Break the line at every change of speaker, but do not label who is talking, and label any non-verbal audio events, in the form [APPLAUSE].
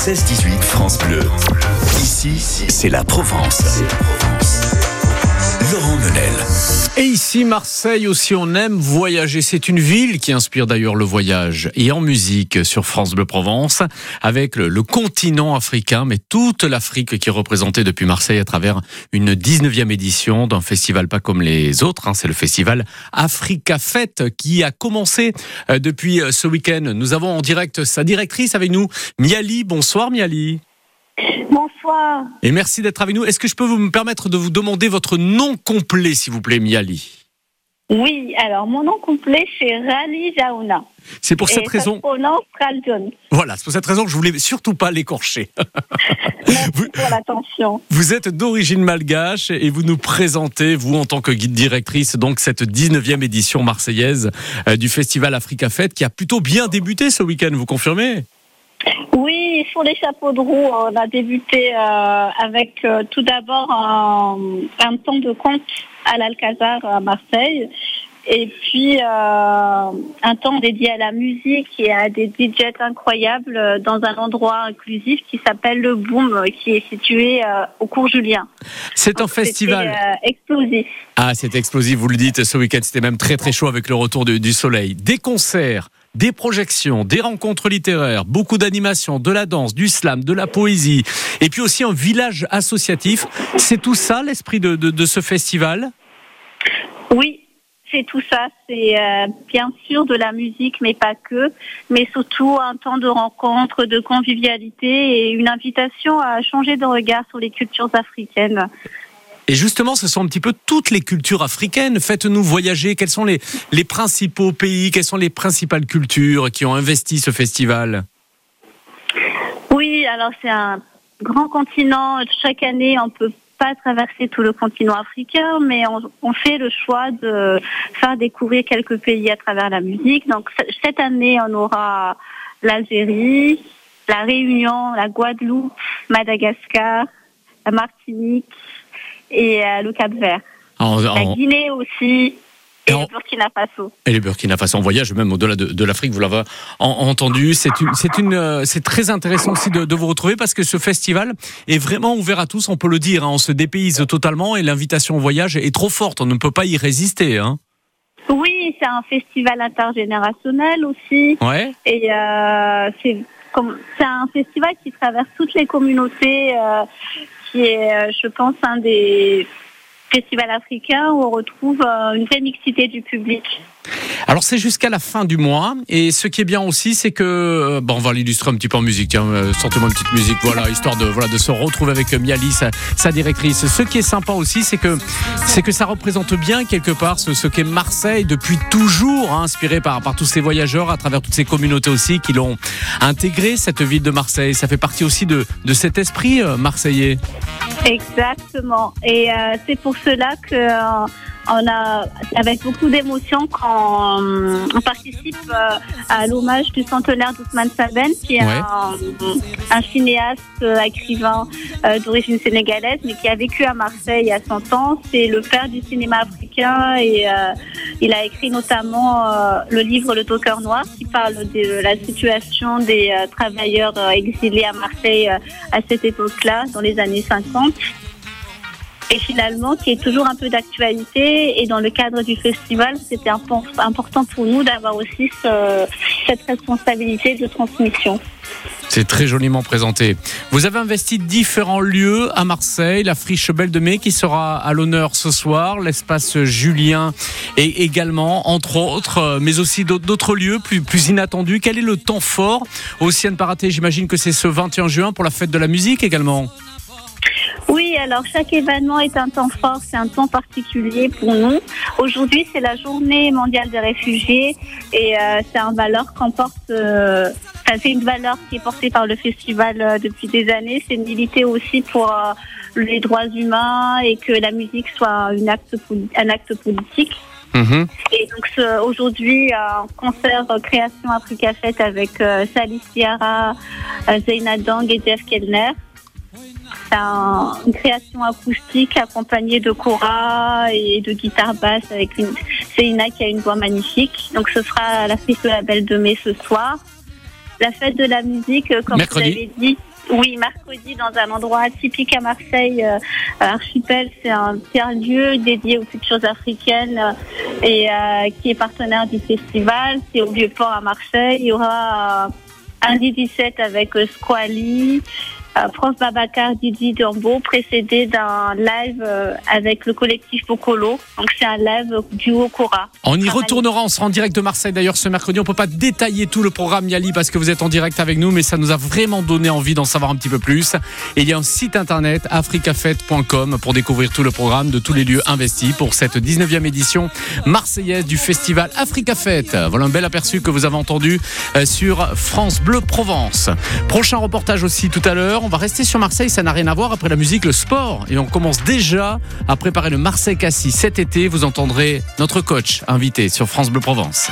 16-18 France Bleu. Ici, c'est la Provence. Laurent Menel.
Et ici, Marseille aussi, on aime voyager. C'est une ville qui inspire d'ailleurs le voyage. Et en musique sur France Bleu Provence, avec le, continent africain, mais toute l'Afrique qui est représentée depuis Marseille à travers une 19e édition d'un festival pas comme les autres. hein. C'est le festival Africa Fête qui a commencé euh, depuis euh, ce week-end. Nous avons en direct sa directrice avec nous, Miali. Bonsoir Miali.
Bonsoir.
Et merci d'être avec nous. Est-ce que je peux vous me permettre de vous demander votre nom complet, s'il vous plaît, Miali?
Oui, alors mon nom complet c'est Rali Jaouna.
C'est pour
Et
cette raison. Voilà, c'est pour cette raison que je voulais surtout pas l'écorcher. [LAUGHS]
Merci
Vous-
pour l'attention.
Vous êtes d'origine malgache et vous nous présentez, vous en tant que guide directrice, donc cette 19e édition marseillaise euh, du festival Africa Fête qui a plutôt bien débuté ce week-end, vous confirmez?
Oui, sur les chapeaux de roue, on a débuté euh, avec euh, tout d'abord un, un temps de conte à l'Alcazar à Marseille. Et puis euh, un temps dédié à la musique et à des DJs incroyables dans un endroit inclusif qui s'appelle le Boom, qui est situé euh, au cours Julien.
C'est un festival.
euh, explosif.
Ah, c'est explosif, vous le dites, ce week-end c'était même très très chaud avec le retour du, du soleil. Des concerts, des projections, des rencontres littéraires, beaucoup d'animations, de la danse, du slam, de la poésie, et puis aussi un village associatif. C'est tout ça l'esprit de- ce festival?
Oui, c'est tout ça. C'est euh, bien sûr de la musique, mais pas que. Mais surtout un temps de rencontre, de convivialité et une invitation à changer de regard sur les cultures africaines.
Et justement, ce sont un petit peu toutes les cultures africaines. Faites-nous voyager. Quels sont les, principaux pays, quelles sont les principales cultures qui ont investi ce festival?
Oui, alors c'est un grand continent. Chaque année, on peut pas traverser tout le continent africain, mais on, on fait le choix de faire découvrir quelques pays à travers la musique. Donc cette année, on aura l'Algérie, la Réunion, la Guadeloupe, Madagascar, la Martinique et euh, le Cap-Vert.
en,
La
en-
Guinée aussi
Et en-
le Burkina Faso.
Et les Burkina Faso en voyage, même au-delà de, de l'Afrique, vous l'avez en- entendu. C'est une, c'est une, euh, c'est très intéressant aussi de, de vous retrouver parce que ce festival est vraiment ouvert à tous. On peut le dire, hein. on se dépayse totalement et l'invitation au voyage est trop forte. On ne peut pas y résister. Hein.
Oui, c'est un festival intergénérationnel aussi.
Ouais.
Et euh, c'est un festival qui traverse toutes les communautés, euh, qui est, euh, je pense, un des festivals africains où on retrouve euh, une vraie mixité du public.
Alors c'est jusqu'à la fin du mois. Et ce qui est bien aussi c'est que euh, bon on va l'illustrer un petit peu en musique tiens euh, sortez-moi une petite musique voilà histoire de voilà de se retrouver avec euh, Miali sa, directrice. Ce qui est sympa aussi c'est que c'est que ça représente bien quelque part ce, ce qu'est Marseille depuis toujours hein, inspiré par par tous ces voyageurs à travers toutes ces communautés aussi qui l'ont intégré cette ville de Marseille. Ça fait partie aussi de de cet esprit marseillais [LAUGHS]
Exactement. Et euh, c'est pour cela que euh, on a, avec beaucoup d'émotion, quand euh, on participe euh, à l'hommage du centenaire d'Ousmane Saben, qui est
Ouais.
un, un cinéaste, écrivain d'origine sénégalaise, mais qui a vécu à Marseille à 100 ans. C'est le père du cinéma africain et il a écrit notamment le livre Le Toqueur Noir, qui parle de la situation des travailleurs exilés à Marseille à cette époque-là, dans les années 50 et finalement qui est toujours un peu d'actualité. Et dans le cadre du festival, c'était impor- important pour nous d'avoir aussi ce- cette responsabilité de transmission.
C'est très joliment présenté. Vous avez investi différents lieux à Marseille, la friche Belle de Mai qui sera à l'honneur ce soir, l'espace Julien et également, entre autres, euh, mais aussi d'autres- lieux plus, inattendus. Quel est le temps fort aussi à ne pas rater J'imagine que c'est ce 21 juin pour la fête de la musique également.
Alors chaque événement est un temps fort, c'est un temps particulier pour nous. Aujourd'hui, c'est la journée mondiale des réfugiés et euh, c'est un valeur qu'on porte. euh, c'est une valeur qui est portée par le festival euh, depuis des années. C'est militer aussi pour les droits humains et que la musique soit une acte, poli- un acte politique.
Mhm.
Et donc aujourd'hui, un concert Création Africa Fête avec Sally euh, Zeina Dang et Jeff Kellner. C'est un- une création acoustique accompagnée de cora et de guitare basse avec une Zeina qui a une voix magnifique. Donc ce sera la fête de la Belle de Mai ce soir. La fête de la musique, euh, comme
Mercredi.
vous avez dit, Oui, mercredi dans un endroit typique à Marseille, euh, Archipel, c'est un tiers-lieu dédié aux cultures africaines euh, et euh, qui est partenaire du festival. C'est au Vieux-Port à Marseille. Il y aura un D17 avec Squally, France Babacar, Didi Durbo, précédé d'un live euh, avec le collectif Bocolo. Donc c'est un live duo Cora.
On y retournera, on sera en direct de Marseille d'ailleurs ce mercredi. On peut pas détailler tout le programme Yali parce que vous êtes en direct avec nous, mais ça nous a vraiment donné envie d'en savoir un petit peu plus. Et il y a un site internet africafête.com pour découvrir tout le programme de tous les lieux investis pour cette 19e édition marseillaise du festival Africa Fête. Voilà un bel aperçu que vous avez entendu euh, sur France Bleu Provence. Prochain reportage aussi tout à l'heure. On va rester sur Marseille, ça n'a rien à voir après la musique, le sport. Et on commence déjà à préparer le Marseille Cassis cet été. Vous entendrez notre coach invité sur France Bleu Provence.